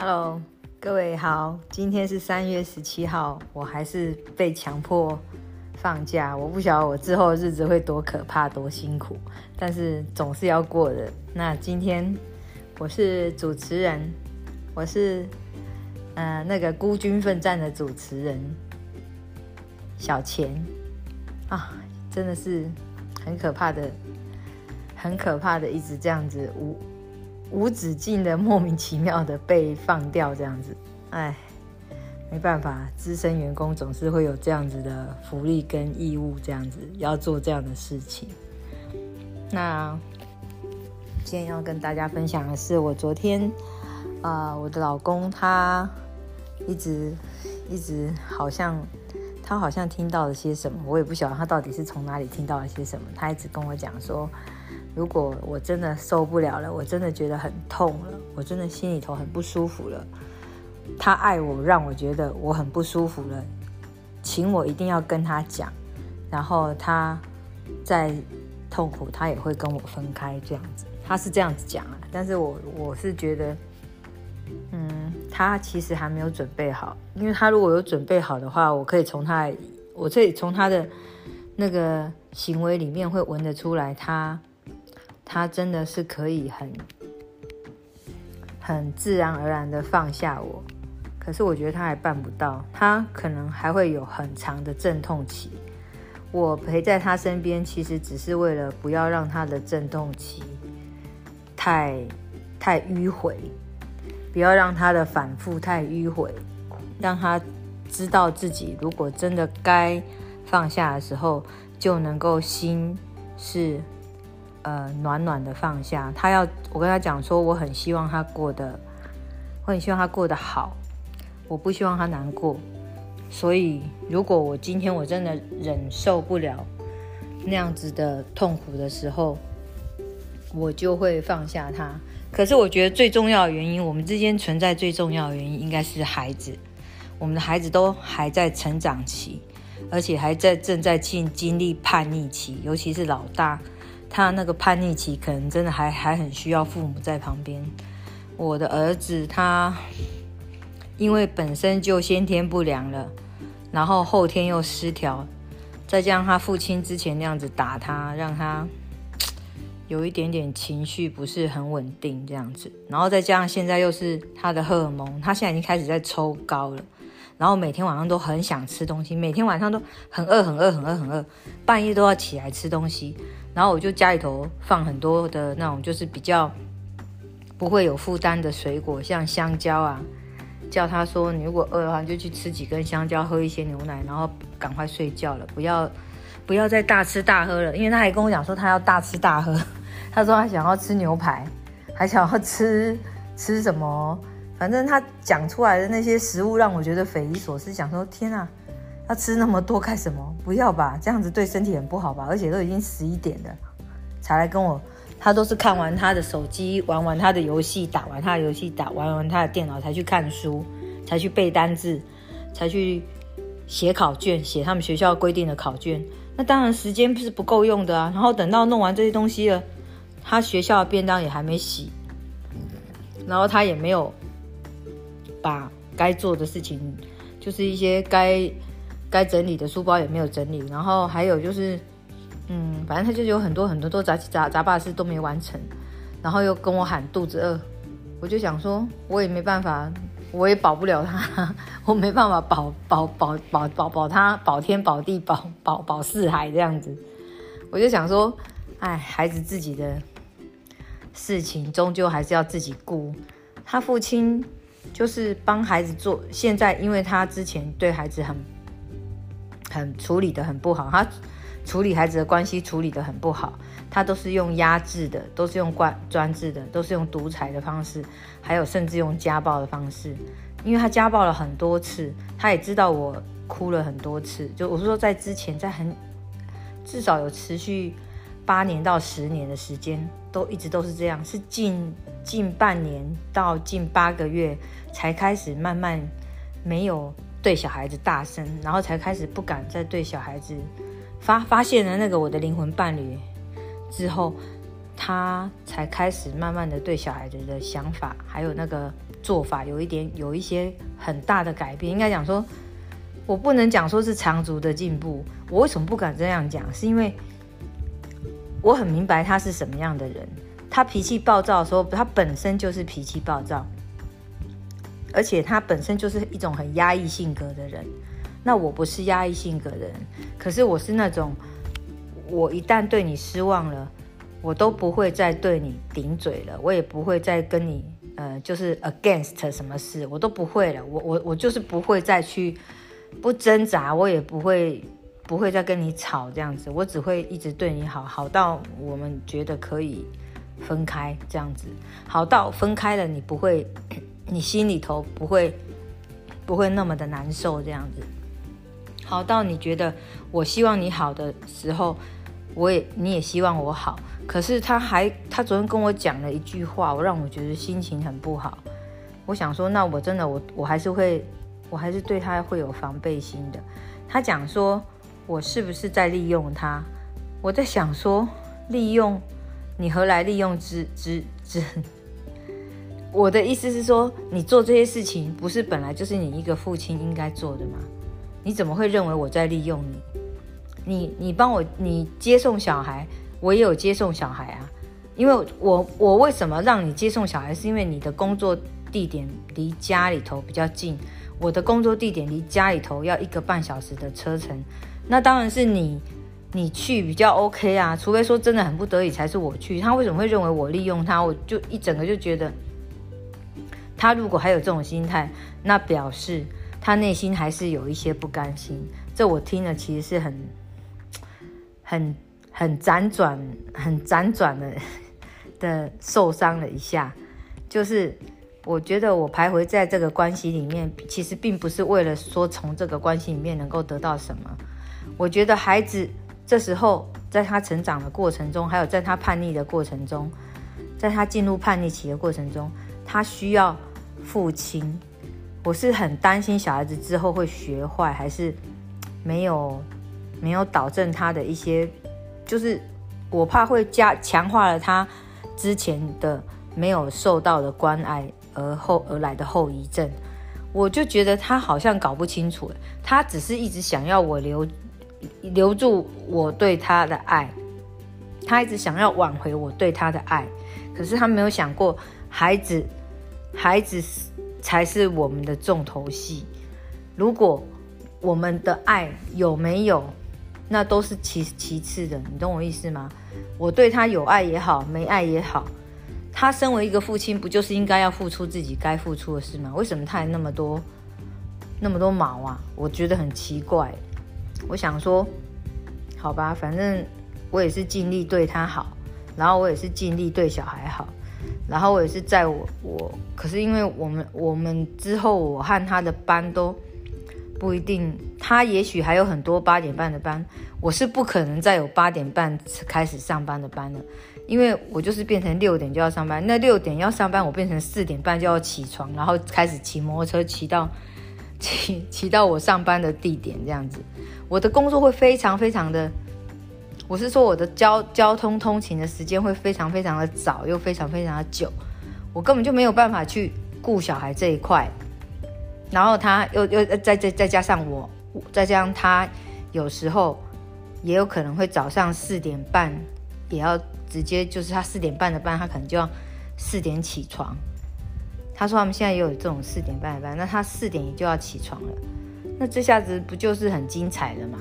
Hello，各位好，今天是三月十七号，我还是被强迫放假。我不晓得我之后的日子会多可怕、多辛苦，但是总是要过的。那今天我是主持人，我是呃那个孤军奋战的主持人小钱啊，真的是很可怕的，很可怕的，一直这样子无。无止境的莫名其妙的被放掉这样子，哎，没办法，资深员工总是会有这样子的福利跟义务，这样子要做这样的事情。那今天要跟大家分享的是，我昨天啊，我的老公他一直一直好像他好像听到了些什么，我也不晓得他到底是从哪里听到了些什么，他一直跟我讲说。如果我真的受不了了，我真的觉得很痛了，我真的心里头很不舒服了。他爱我，让我觉得我很不舒服了，请我一定要跟他讲。然后他再痛苦，他也会跟我分开这样子。他是这样子讲啊，但是我我是觉得，嗯，他其实还没有准备好。因为他如果有准备好的话，我可以从他，我可以从他的那个行为里面会闻得出来，他。他真的是可以很很自然而然的放下我，可是我觉得他还办不到，他可能还会有很长的阵痛期。我陪在他身边，其实只是为了不要让他的阵痛期太太迂回，不要让他的反复太迂回，让他知道自己如果真的该放下的时候，就能够心是。呃，暖暖的放下他要我跟他讲说，我很希望他过得，我很希望他过得好，我不希望他难过。所以，如果我今天我真的忍受不了那样子的痛苦的时候，我就会放下他。可是，我觉得最重要的原因，我们之间存在最重要的原因，应该是孩子。我们的孩子都还在成长期，而且还在正在经经历叛逆期，尤其是老大。他那个叛逆期，可能真的还还很需要父母在旁边。我的儿子他因为本身就先天不良了，然后后天又失调，再加上他父亲之前那样子打他，让他有一点点情绪不是很稳定这样子，然后再加上现在又是他的荷尔蒙，他现在已经开始在抽高了，然后每天晚上都很想吃东西，每天晚上都很饿很饿很饿很饿，半夜都要起来吃东西。然后我就家里头放很多的那种，就是比较不会有负担的水果，像香蕉啊。叫他说，你如果饿的话，就去吃几根香蕉，喝一些牛奶，然后赶快睡觉了，不要不要再大吃大喝了。因为他还跟我讲说，他要大吃大喝。他说他想要吃牛排，还想要吃吃什么？反正他讲出来的那些食物让我觉得匪夷所思，想说天啊！他吃那么多干什么？不要吧，这样子对身体很不好吧。而且都已经十一点了，才来跟我。他都是看完他的手机，玩完他的游戏，打完他的游戏，打玩完他的电脑，才去看书，才去背单字，才去写考卷，写他们学校规定的考卷。那当然时间是不够用的啊。然后等到弄完这些东西了，他学校的便当也还没洗，然后他也没有把该做的事情，就是一些该。该整理的书包也没有整理，然后还有就是，嗯，反正他就有很多很多都杂七杂杂八事都没完成，然后又跟我喊肚子饿，我就想说，我也没办法，我也保不了他，我没办法保保保保保保他保天保地保保保四海这样子，我就想说，哎，孩子自己的事情终究还是要自己顾，他父亲就是帮孩子做，现在因为他之前对孩子很。很处理的很不好，他处理孩子的关系处理的很不好，他都是用压制的，都是用专专制的，都是用独裁的方式，还有甚至用家暴的方式。因为他家暴了很多次，他也知道我哭了很多次。就我是说，在之前，在很至少有持续八年到十年的时间，都一直都是这样，是近近半年到近八个月才开始慢慢没有。对小孩子大声，然后才开始不敢再对小孩子发发现了那个我的灵魂伴侣之后，他才开始慢慢的对小孩子的想法，还有那个做法有一点有一些很大的改变。应该讲说，我不能讲说是长足的进步。我为什么不敢这样讲？是因为我很明白他是什么样的人。他脾气暴躁的时候，他本身就是脾气暴躁，而且他本身就是一种很压抑性格的人。那我不是压抑性格的人，可是我是那种，我一旦对你失望了，我都不会再对你顶嘴了，我也不会再跟你呃，就是 against 什么事，我都不会了。我我我就是不会再去不挣扎，我也不会不会再跟你吵这样子，我只会一直对你好，好到我们觉得可以分开这样子，好到分开了你不会，你心里头不会不会那么的难受这样子。好到你觉得我希望你好的时候，我也你也希望我好。可是他还他昨天跟我讲了一句话，我让我觉得心情很不好。我想说，那我真的我我还是会，我还是对他会有防备心的。他讲说我是不是在利用他？我在想说，利用你何来利用之之之？我的意思是说，你做这些事情不是本来就是你一个父亲应该做的吗？你怎么会认为我在利用你？你你帮我你接送小孩，我也有接送小孩啊。因为我我为什么让你接送小孩？是因为你的工作地点离家里头比较近，我的工作地点离家里头要一个半小时的车程。那当然是你你去比较 OK 啊，除非说真的很不得已才是我去。他为什么会认为我利用他？我就一整个就觉得，他如果还有这种心态，那表示。他内心还是有一些不甘心，这我听了其实是很、很、很辗转、很辗转的的受伤了一下。就是我觉得我徘徊在这个关系里面，其实并不是为了说从这个关系里面能够得到什么。我觉得孩子这时候在他成长的过程中，还有在他叛逆的过程中，在他进入叛逆期的过程中，他需要父亲。我是很担心小孩子之后会学坏，还是没有没有导正他的一些，就是我怕会加强化了他之前的没有受到的关爱而后而来的后遗症。我就觉得他好像搞不清楚，他只是一直想要我留留住我对他的爱，他一直想要挽回我对他的爱，可是他没有想过孩子孩子。才是我们的重头戏。如果我们的爱有没有，那都是其其次的。你懂我意思吗？我对他有爱也好，没爱也好，他身为一个父亲，不就是应该要付出自己该付出的事吗？为什么他还那么多那么多毛啊？我觉得很奇怪。我想说，好吧，反正我也是尽力对他好，然后我也是尽力对小孩好。然后我也是在我我，可是因为我们我们之后我和他的班都不一定，他也许还有很多八点半的班，我是不可能再有八点半开始上班的班了，因为我就是变成六点就要上班，那六点要上班，我变成四点半就要起床，然后开始骑摩托车骑到骑骑到我上班的地点这样子，我的工作会非常非常的。我是说，我的交交通通勤的时间会非常非常的早，又非常非常的久，我根本就没有办法去顾小孩这一块。然后他又又再再再加上我，再加上他有时候也有可能会早上四点半也要直接就是他四点半的班，他可能就要四点起床。他说他们现在也有这种四点半的班，那他四点也就要起床了。那这下子不就是很精彩了吗？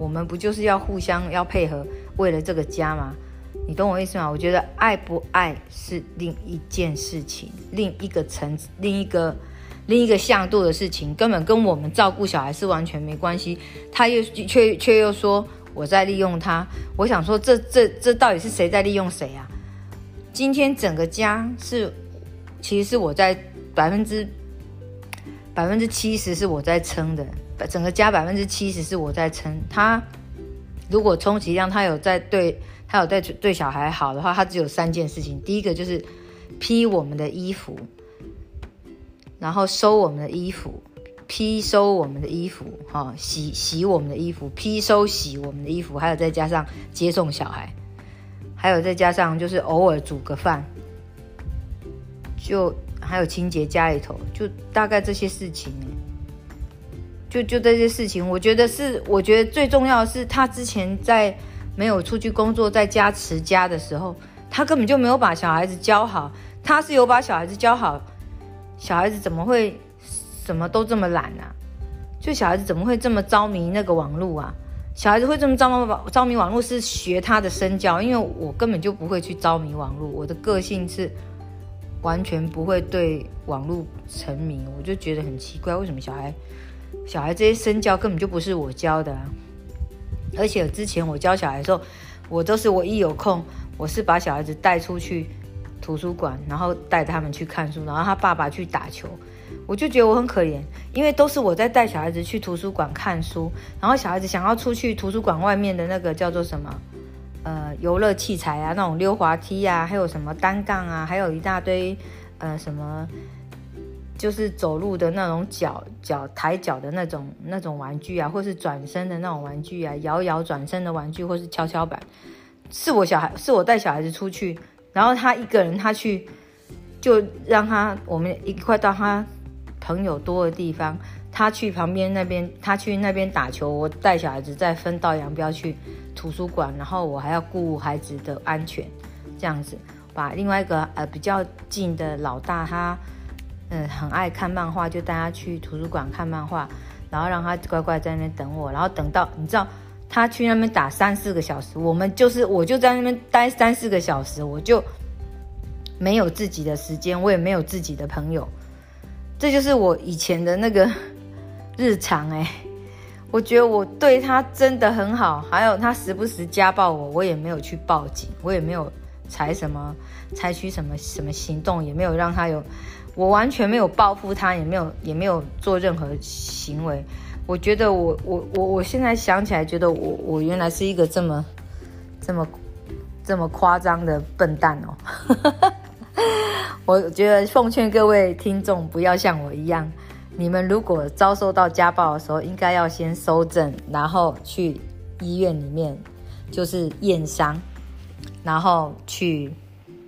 我们不就是要互相要配合，为了这个家吗？你懂我意思吗？我觉得爱不爱是另一件事情，另一个层，另一个另一个向度的事情，根本跟我们照顾小孩是完全没关系。他又却却又说我在利用他，我想说这这这到底是谁在利用谁啊？今天整个家是，其实是我在百分之百分之七十是我在撑的。整个家百分之七十是我在撑他，如果充其量他有在对他有在对小孩好的话，他只有三件事情。第一个就是批我们的衣服，然后收我们的衣服，批收我们的衣服，哈，洗洗我们的衣服，批收洗我们的衣服，还有再加上接送小孩，还有再加上就是偶尔煮个饭，就还有清洁家里头，就大概这些事情。就就这些事情，我觉得是，我觉得最重要的是，他之前在没有出去工作，在家持家的时候，他根本就没有把小孩子教好。他是有把小孩子教好，小孩子怎么会什么都这么懒啊？就小孩子怎么会这么着迷那个网络啊？小孩子会这么着迷着迷网络是学他的身教，因为我根本就不会去着迷网络，我的个性是完全不会对网络沉迷，我就觉得很奇怪，为什么小孩？小孩这些身教根本就不是我教的，而且之前我教小孩的时候，我都是我一有空，我是把小孩子带出去图书馆，然后带他们去看书，然后他爸爸去打球，我就觉得我很可怜，因为都是我在带小孩子去图书馆看书，然后小孩子想要出去图书馆外面的那个叫做什么，呃，游乐器材啊，那种溜滑梯啊，还有什么单杠啊，还有一大堆呃什么。就是走路的那种脚脚抬脚的那种那种玩具啊，或是转身的那种玩具啊，摇摇转身的玩具，或是跷跷板，是我小孩是我带小孩子出去，然后他一个人他去，就让他我们一块到他朋友多的地方，他去旁边那边，他去那边打球，我带小孩子再分道扬镳去图书馆，然后我还要顾孩子的安全，这样子把另外一个呃比较近的老大他。嗯，很爱看漫画，就带他去图书馆看漫画，然后让他乖乖在那边等我，然后等到你知道他去那边打三四个小时，我们就是我就在那边待三四个小时，我就没有自己的时间，我也没有自己的朋友，这就是我以前的那个日常哎，我觉得我对他真的很好，还有他时不时家暴我，我也没有去报警，我也没有采什么采取什么什么行动，也没有让他有。我完全没有报复他，也没有也没有做任何行为。我觉得我我我我现在想起来，觉得我我原来是一个这么这么这么夸张的笨蛋哦。我觉得奉劝各位听众不要像我一样，你们如果遭受到家暴的时候，应该要先收证，然后去医院里面就是验伤，然后去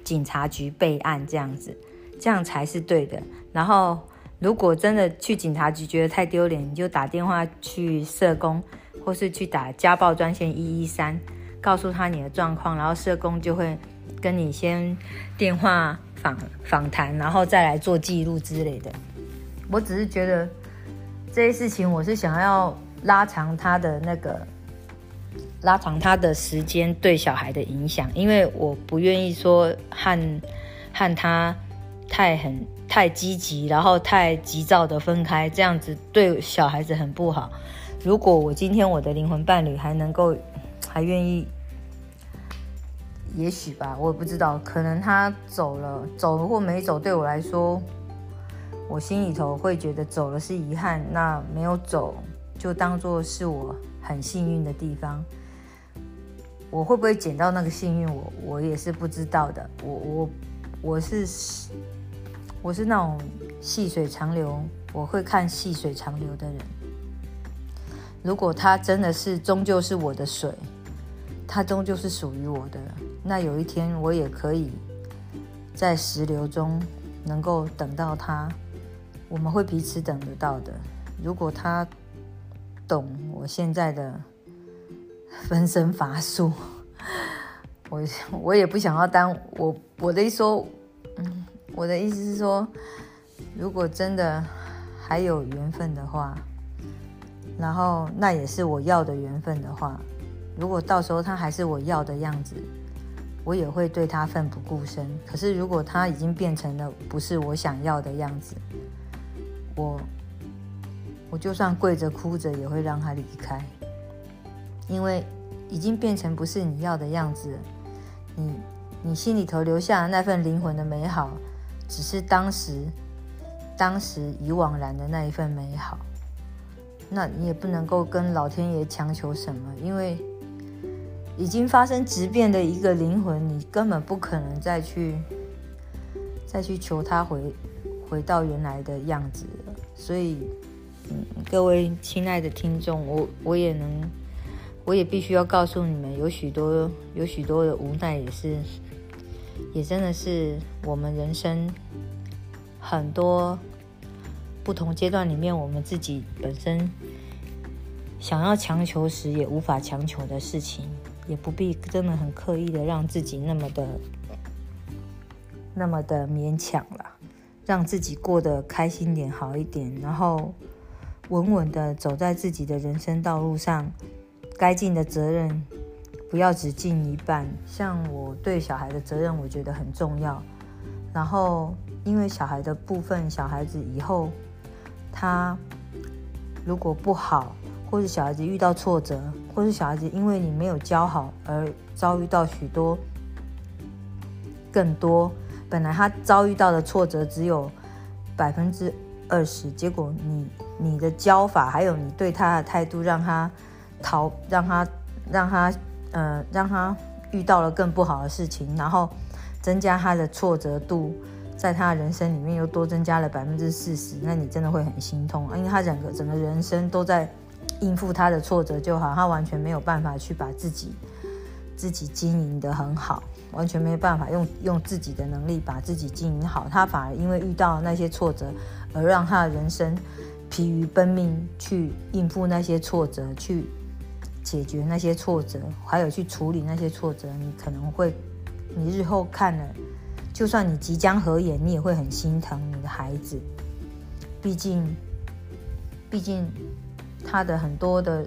警察局备案这样子。这样才是对的。然后，如果真的去警察局觉得太丢脸，你就打电话去社工，或是去打家暴专线一一三，告诉他你的状况，然后社工就会跟你先电话访访谈，然后再来做记录之类的。我只是觉得这些事情，我是想要拉长他的那个拉长他的时间对小孩的影响，因为我不愿意说和和他。太很太积极，然后太急躁的分开，这样子对小孩子很不好。如果我今天我的灵魂伴侣还能够还愿意，也许吧，我也不知道，可能他走了，走了或没走，对我来说，我心里头会觉得走了是遗憾，那没有走就当做是我很幸运的地方。我会不会捡到那个幸运，我我也是不知道的。我我我是。我是那种细水长流，我会看细水长流的人。如果他真的是终究是我的水，他终究是属于我的，那有一天我也可以在石流中能够等到他，我们会彼此等得到的。如果他懂我现在的分身乏术，我 我也不想要当我我的一说，嗯。我的意思是说，如果真的还有缘分的话，然后那也是我要的缘分的话，如果到时候他还是我要的样子，我也会对他奋不顾身。可是如果他已经变成了不是我想要的样子，我我就算跪着哭着也会让他离开，因为已经变成不是你要的样子，你你心里头留下的那份灵魂的美好。只是当时，当时已惘然的那一份美好，那你也不能够跟老天爷强求什么，因为已经发生质变的一个灵魂，你根本不可能再去再去求他回回到原来的样子。所以，嗯，各位亲爱的听众，我我也能，我也必须要告诉你们，有许多有许多的无奈也是。也真的是我们人生很多不同阶段里面，我们自己本身想要强求时也无法强求的事情，也不必真的很刻意的让自己那么的那么的勉强了，让自己过得开心点、好一点，然后稳稳的走在自己的人生道路上，该尽的责任不要只尽一半。像我对小孩的责任，我觉得很重要。然后，因为小孩的部分，小孩子以后他如果不好，或者小孩子遇到挫折，或是小孩子因为你没有教好而遭遇到许多更多，本来他遭遇到的挫折只有百分之二十，结果你你的教法还有你对他的态度，让他逃，让他让他呃让他遇到了更不好的事情，然后。增加他的挫折度，在他的人生里面又多增加了百分之四十，那你真的会很心痛啊！因为他整个整个人生都在应付他的挫折就好，他完全没有办法去把自己自己经营的很好，完全没办法用用自己的能力把自己经营好。他反而因为遇到那些挫折，而让他的人生疲于奔命去应付那些挫折，去解决那些挫折，还有去处理那些挫折，你可能会。你日后看了，就算你即将合眼，你也会很心疼你的孩子。毕竟，毕竟他的很多的，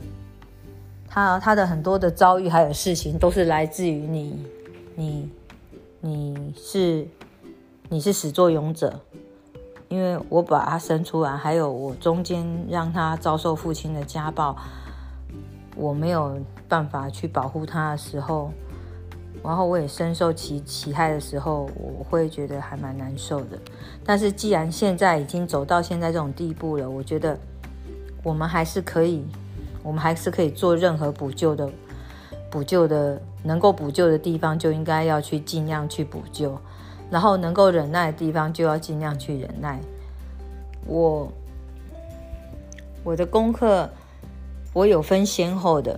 他他的很多的遭遇还有事情，都是来自于你，你，你是你是始作俑者，因为我把他生出来，还有我中间让他遭受父亲的家暴，我没有办法去保护他的时候。然后我也深受其其害的时候，我会觉得还蛮难受的。但是既然现在已经走到现在这种地步了，我觉得我们还是可以，我们还是可以做任何补救的，补救的能够补救的地方就应该要去尽量去补救，然后能够忍耐的地方就要尽量去忍耐。我我的功课我有分先后的，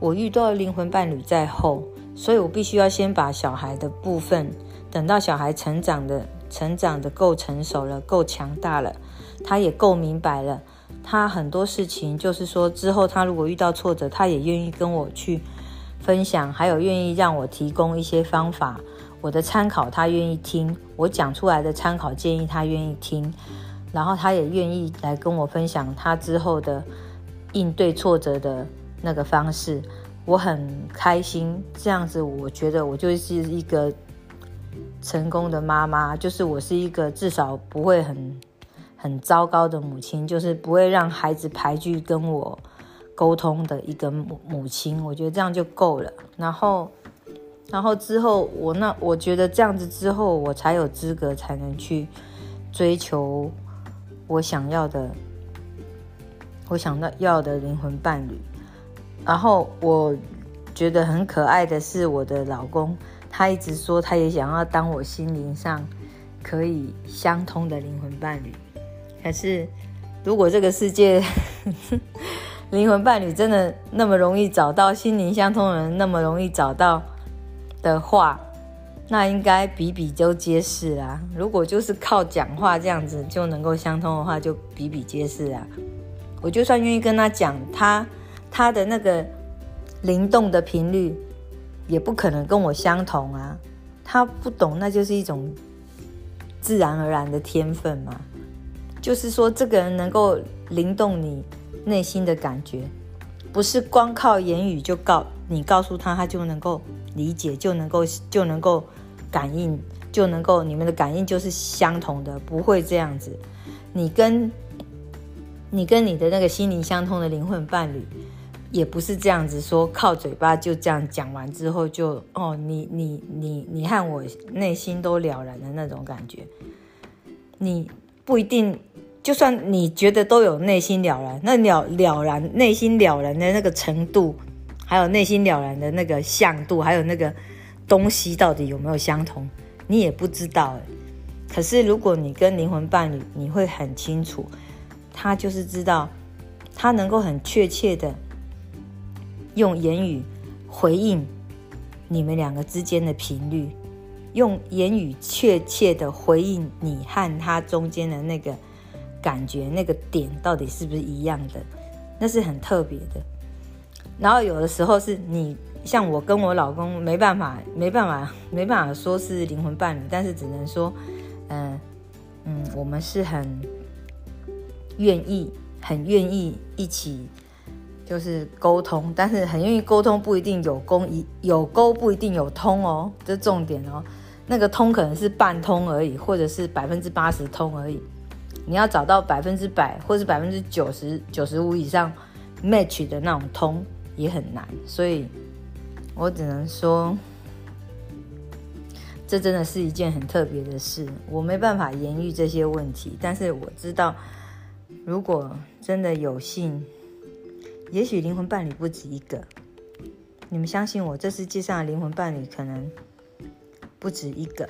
我遇到灵魂伴侣在后。所以我必须要先把小孩的部分，等到小孩成长的、成长的够成熟了、够强大了，他也够明白了，他很多事情就是说，之后他如果遇到挫折，他也愿意跟我去分享，还有愿意让我提供一些方法，我的参考他愿意听，我讲出来的参考建议他愿意听，然后他也愿意来跟我分享他之后的应对挫折的那个方式。我很开心，这样子，我觉得我就是一个成功的妈妈，就是我是一个至少不会很很糟糕的母亲，就是不会让孩子排拒跟我沟通的一个母母亲。我觉得这样就够了。然后，然后之后，我那我觉得这样子之后，我才有资格才能去追求我想要的，我想到要的灵魂伴侣。然后我觉得很可爱的是我的老公，他一直说他也想要当我心灵上可以相通的灵魂伴侣。可是如果这个世界 灵魂伴侣真的那么容易找到，心灵相通的人那么容易找到的话，那应该比比都皆是啦。如果就是靠讲话这样子就能够相通的话，就比比皆是啊。我就算愿意跟他讲他。他的那个灵动的频率也不可能跟我相同啊，他不懂，那就是一种自然而然的天分嘛。就是说，这个人能够灵动你内心的感觉，不是光靠言语就告你告诉他，他就能够理解，就能够就能够感应，就能够你们的感应就是相同的，不会这样子。你跟你跟你的那个心灵相通的灵魂伴侣。也不是这样子说，靠嘴巴就这样讲完之后就哦，你你你你和我内心都了然的那种感觉，你不一定，就算你觉得都有内心了然，那了了然内心了然的那个程度，还有内心了然的那个像度，还有那个东西到底有没有相同，你也不知道。可是如果你跟灵魂伴侣，你会很清楚，他就是知道，他能够很确切的。用言语回应你们两个之间的频率，用言语确切的回应你和他中间的那个感觉，那个点到底是不是一样的，那是很特别的。然后有的时候是你像我跟我老公没办法，没办法，没办法说是灵魂伴侣，但是只能说，嗯嗯，我们是很愿意，很愿意一起。就是沟通，但是很愿意沟通，不一定有沟一有沟不一定有通哦，这重点哦。那个通可能是半通而已，或者是百分之八十通而已。你要找到百分之百，或是百分之九十九十五以上 match 的那种通也很难，所以我只能说，这真的是一件很特别的事。我没办法言喻这些问题，但是我知道，如果真的有幸。也许灵魂伴侣不止一个，你们相信我，这世界上的灵魂伴侣可能不止一个。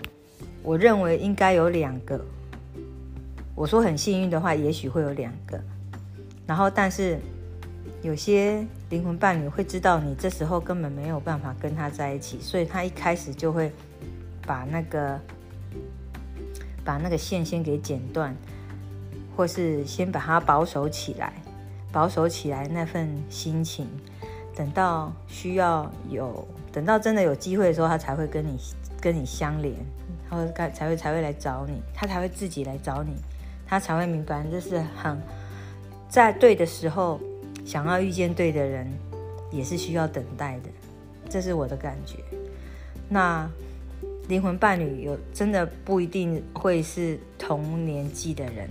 我认为应该有两个。我说很幸运的话，也许会有两个。然后，但是有些灵魂伴侣会知道你这时候根本没有办法跟他在一起，所以他一开始就会把那个把那个线先给剪断，或是先把它保守起来。保守起来那份心情，等到需要有，等到真的有机会的时候，他才会跟你跟你相连，然后才才会才会来找你，他才会自己来找你，他才会明白这是很在对的时候，想要遇见对的人，也是需要等待的，这是我的感觉。那灵魂伴侣有真的不一定会是同年纪的人。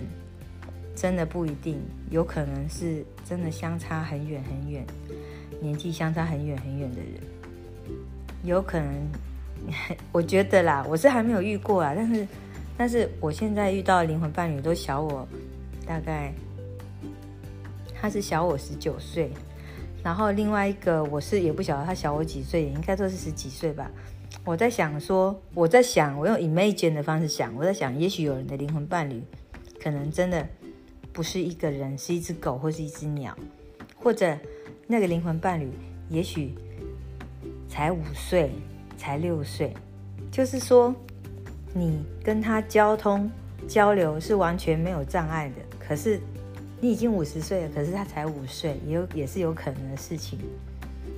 真的不一定，有可能是真的相差很远很远，年纪相差很远很远的人，有可能，我觉得啦，我是还没有遇过啊，但是，但是我现在遇到灵魂伴侣都小我大概，他是小我十九岁，然后另外一个我是也不晓得他小我几岁，应该都是十几岁吧。我在想说，我在想，我用 imagine 的方式想，我在想，也许有人的灵魂伴侣可能真的。不是一个人，是一只狗或是一只鸟，或者那个灵魂伴侣，也许才五岁，才六岁，就是说你跟他交通交流是完全没有障碍的。可是你已经五十岁了，可是他才五岁，也有也是有可能的事情。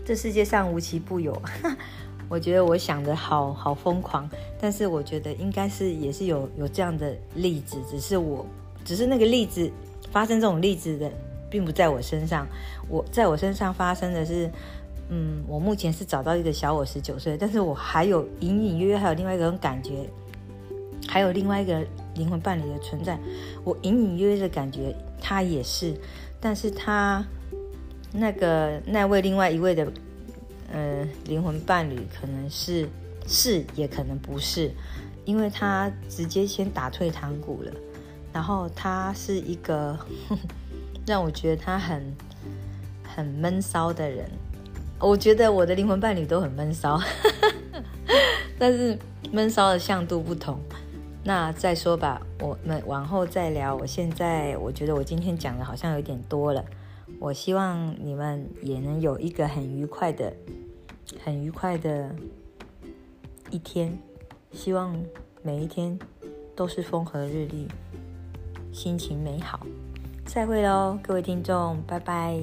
这世界上无奇不有，我觉得我想的好好疯狂，但是我觉得应该是也是有有这样的例子，只是我。只是那个例子发生这种例子的，并不在我身上。我在我身上发生的是，嗯，我目前是找到一个小我十九岁，但是我还有隐隐约约还有另外一种感觉，还有另外一个灵魂伴侣的存在。我隐隐约约的感觉他也是，但是他那个那位另外一位的，呃，灵魂伴侣可能是是，也可能不是，因为他直接先打退堂鼓了。然后他是一个让我觉得他很很闷骚的人，我觉得我的灵魂伴侣都很闷骚，但是闷骚的向度不同。那再说吧，我们往后再聊。我现在我觉得我今天讲的好像有点多了，我希望你们也能有一个很愉快的、很愉快的一天，希望每一天都是风和日丽。心情美好，再会喽。各位听众，拜拜。